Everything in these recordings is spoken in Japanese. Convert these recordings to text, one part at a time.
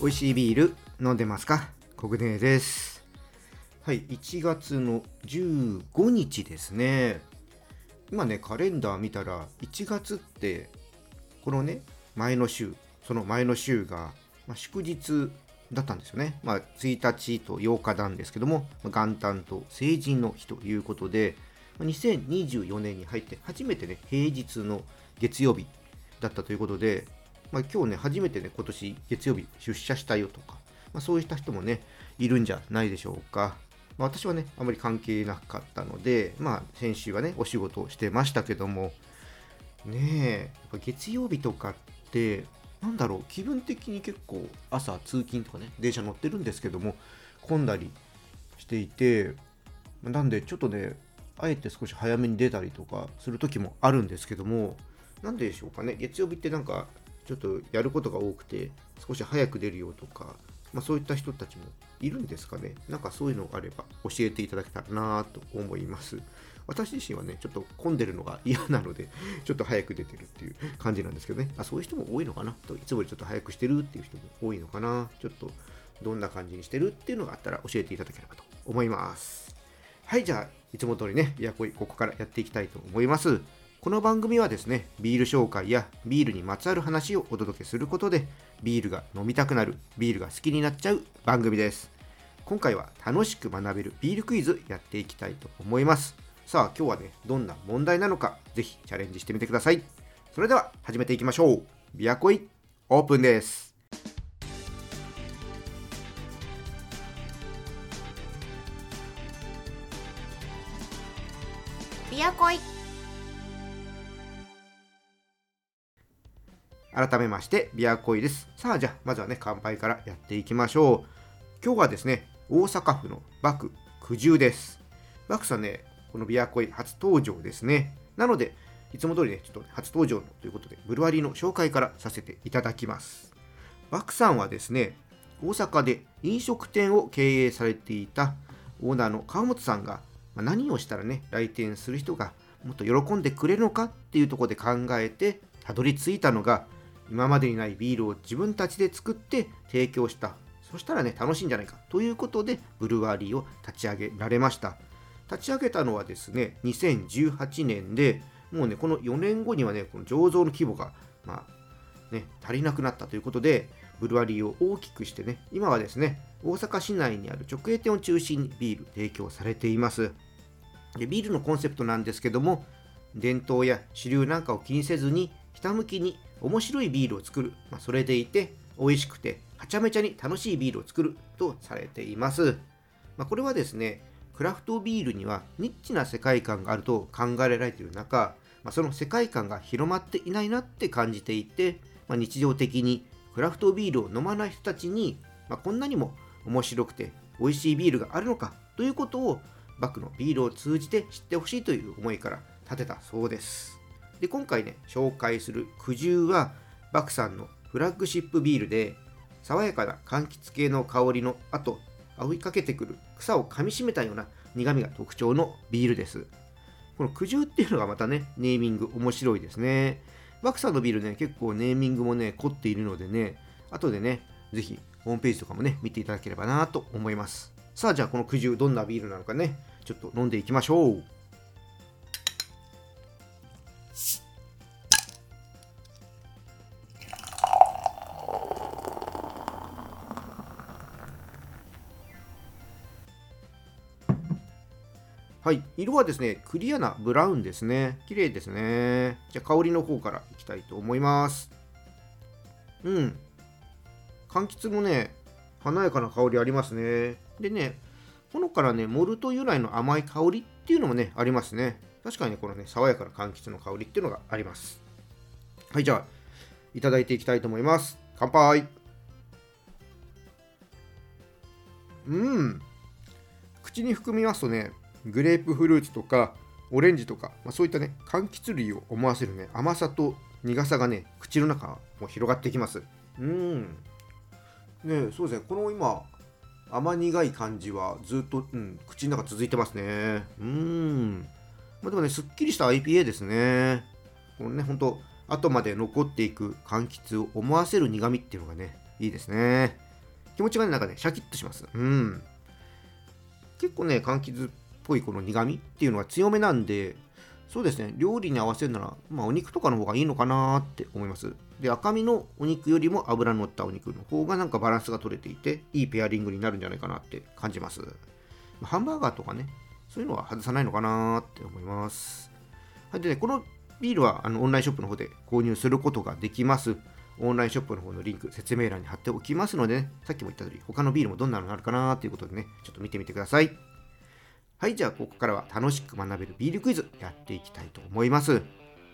美味しいビール飲んでますか？国根です。はい1月の15日ですね。今ねカレンダー見たら1月ってこのね前の週その前の週が、まあ、祝日だったんですよね、まあ、1日と8日なんですけども元旦と成人の日ということで2024年に入って初めてね平日の月曜日だったということでまあ、今日ね、初めてね、今年月曜日出社したよとか、まあ、そういった人もね、いるんじゃないでしょうか。まあ、私はね、あまり関係なかったので、まあ、先週はね、お仕事をしてましたけども、ねえ、やっぱ月曜日とかって、なんだろう、気分的に結構朝通勤とかね、電車乗ってるんですけども、混んだりしていて、なんでちょっとね、あえて少し早めに出たりとかする時もあるんですけども、なんでしょうかね、月曜日ってなんかちょっとやることが多くて少し早く出るよとか、まあ、そういった人たちもいるんですかね。なんかそういうのがあれば教えていただけたらなと思います。私自身はねちょっと混んでるのが嫌なので ちょっと早く出てるっていう感じなんですけどね。あそういう人も多いのかな。といつもよりちょっと早くしてるっていう人も多いのかな。ちょっとどんな感じにしてるっていうのがあったら教えていただければと思います。はいじゃあいつも通りね、いやこいここからやっていきたいと思います。この番組はですね、ビール紹介やビールにまつわる話をお届けすることで、ビールが飲みたくなる、ビールが好きになっちゃう番組です。今回は楽しく学べるビールクイズやっていきたいと思います。さあ、今日はね、どんな問題なのか、ぜひチャレンジしてみてください。それでは始めていきましょう。ビアコイオープンです。ビアコイ改めまして、ビアコイです。さあ、じゃあ、まずはね、乾杯からやっていきましょう。今日はですね、大阪府のバク九十です。バクさんね、このビアコイ初登場ですね。なので、いつも通りね、ちょっと初登場ということで、ブルワリーの紹介からさせていただきます。バクさんはですね、大阪で飲食店を経営されていたオーナーの川本さんが、ま何をしたらね、来店する人がもっと喜んでくれるのかっていうところで考えて、たどり着いたのが、今までにないビールを自分たちで作って提供した。そしたらね楽しいんじゃないか。ということでブルワリーを立ち上げられました。立ち上げたのはですね2018年でもうねこの4年後にはねこの醸造の規模がまあね足りなくなったということでブルワリーを大きくしてね今はですね大阪市内にある直営店を中心にビール提供されています。でビールのコンセプトなんですけども伝統や主流なんかを気にせずにひたむきに面白いビールを作る、まあ、それでいて美味しくてはちゃめちゃに楽しいビールを作るとされています、まあ、これはですねクラフトビールにはニッチな世界観があると考えられている中、まあ、その世界観が広まっていないなって感じていて、まあ、日常的にクラフトビールを飲まない人たちに、まあ、こんなにも面白くて美味しいビールがあるのかということをバックのビールを通じて知ってほしいという思いから立てたそうです。で今回ね紹介する苦渋はバクさんのフラッグシップビールで爽やかな柑橘系の香りの後追いかけてくる草を噛みしめたような苦みが特徴のビールです。この苦渋っていうのがまたねネーミング面白いですね。バクさんのビールね結構ネーミングもね凝っているのでね後でねぜひホームページとかもね見ていただければなと思います。さあじゃあこの苦渋どんなビールなのかねちょっと飲んでいきましょう。はい、色はですね、クリアなブラウンですね。綺麗ですね。じゃあ香りの方からいきたいと思います。うん。柑橘もね、華やかな香りありますね。でね、ほのからね、モルト由来の甘い香りっていうのもね、ありますね。確かにね、このね、爽やかな柑橘の香りっていうのがあります。はい、じゃあ、いただいていきたいと思います。乾杯うん。口に含みますとね、グレープフルーツとかオレンジとか、まあ、そういったね柑橘類を思わせるね甘さと苦さがね口の中も広がってきますうんねそうですねこの今甘苦い感じはずっと、うん、口の中続いてますね。うん。まあ、でもね、すっきりした IPA ですね。このね、ほんと、後まで残っていく柑橘を思わせる苦味っていうのがね、いいですね。気持ちがね、なんかね、シャキッとします。うん。結構ね、柑橘ぽいこの苦味っていうのは強めなんで、そうですね、料理に合わせるなら、まあ、お肉とかの方がいいのかなって思います。で、赤身のお肉よりも脂の乗ったお肉の方がなんかバランスが取れていて、いいペアリングになるんじゃないかなって感じます。ハンバーガーとかね、そういうのは外さないのかなって思います。はい、でね、このビールはあのオンラインショップの方で購入することができます。オンラインショップの方のリンク、説明欄に貼っておきますので、ね、さっきも言った通り、他のビールもどんなのがあるかなということでね、ちょっと見てみてください。はい、じゃあここからは楽しく学べるビールクイズやっていきたいと思います。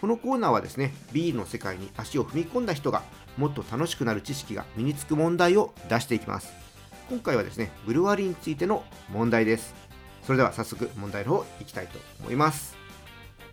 このコーナーはですね、ビールの世界に足を踏み込んだ人がもっと楽しくなる知識が身につく問題を出していきます。今回はですね、ブルワリーについての問題です。それでは早速問題の方いきたいと思います。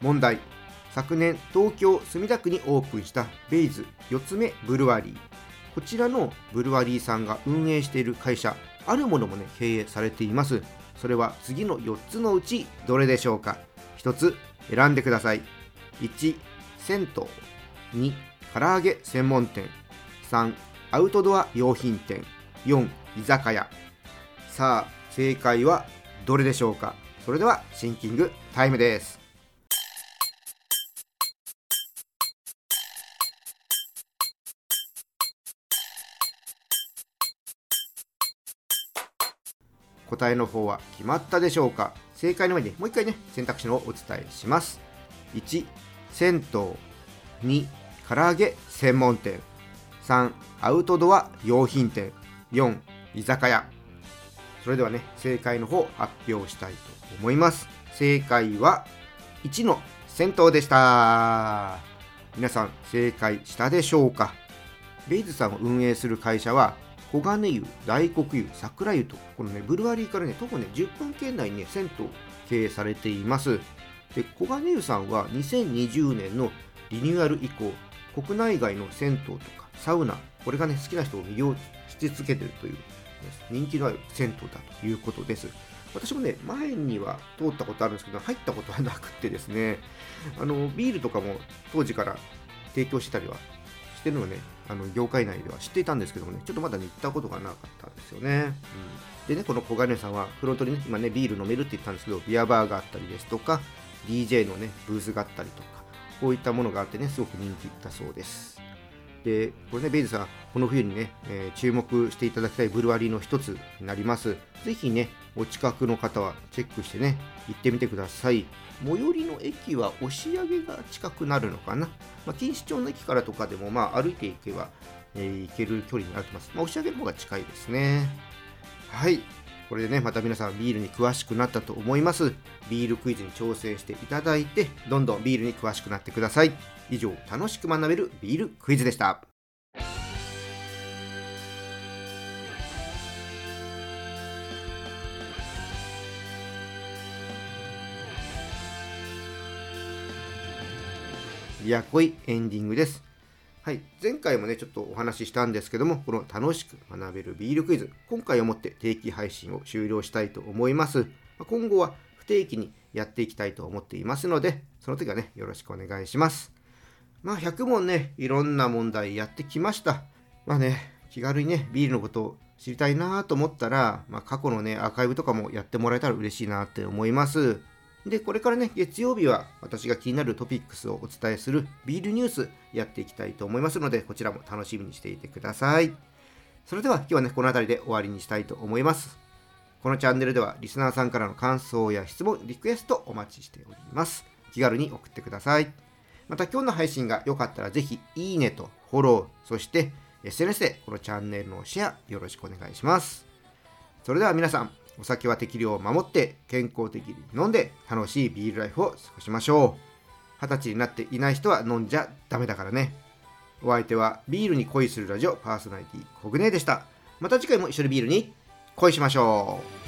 問題。昨年東京墨田区にオープンしたベイズ4つ目ブルワリー。こちらのブルワリーさんが運営している会社、あるものもね、経営されています。それは次の4つのうちどれでしょうか？1つ選んでください。1銭湯。2唐揚げ専門店。3アウトドア用品店。4居酒屋。さあ正解はどれでしょうか？それではシンキングタイムです。答えの方は決まったでしょうか？正解の前にもう一回ね選択肢のをお伝えします。1銭湯。2唐揚げ専門店。3アウトドア用品店。4居酒屋。それではね正解の方発表したいと思います。正解は1の銭湯でした。皆さん正解したでしょうか？ベイズさんを運営する会社は黄金湯、大黒湯、桜湯と、このね、ブルワリーからね、徒歩ね、10分圏内に、ね、銭湯経営されています。で、黄金湯さんは2020年のリニューアル以降、国内外の銭湯とかサウナ、これがね、好きな人を魅了し続けてるという、人気のある銭湯だということです。私もね、前には通ったことあるんですけど、入ったことはなくてですね、あのビールとかも当時から提供したりはしてるのね、あの業界内では知っていたんですけどもね、ちょっとまだね、行ったことがなかったんですよね。うん、でね、この小金さんは、フロントにね、今ね、ビール飲めるって言ったんですけど、ビアバーがあったりですとか、DJ のね、ブースがあったりとか、こういったものがあってね、すごく人気だそうです。で、これね、ベイズさん、この冬にね、えー、注目していただきたいブルワリーの一つになります。ぜひね、お近くの方はチェックしてね、行ってみてください。最寄りの駅は押上が近くなるのかな？まあ、錦糸町の駅からとかでも、まあ、歩いていけば、えー、行ける距離になってます。まあ、押上の方が近いですね。はい。これでね、また皆さんビールに詳しくなったと思います。ビールクイズに挑戦していただいて、どんどんビールに詳しくなってください。以上、楽しく学べるビールクイズでした。やこいエンディングです。はい、前回もね、ちょっとお話ししたんですけども、この楽しく学べるビールクイズ、今回をもって定期配信を終了したいと思います。今後は不定期にやっていきたいと思っていますので、その時はね、よろしくお願いします。まあ、100問ね、いろんな問題やってきました。まあね、気軽にね、ビールのことを知りたいなと思ったら、まあ、過去のね、アーカイブとかもやってもらえたら嬉しいなって思います。で、これからね、月曜日は私が気になるトピックスをお伝えするビールニュースやっていきたいと思いますので、こちらも楽しみにしていてください。それでは今日はね、この辺りで終わりにしたいと思います。このチャンネルではリスナーさんからの感想や質問、リクエストお待ちしております。気軽に送ってください。また今日の配信が良かったらぜひいいねとフォロー、そして SNS でこのチャンネルのシェアよろしくお願いします。それでは皆さん、お酒は適量を守って健康的に飲んで楽しいビールライフを過ごしましょう。二十歳になっていない人は飲んじゃダメだからね。お相手はビールに恋するラジオパーソナリティコグネでした。また次回も一緒にビールに恋しましょう。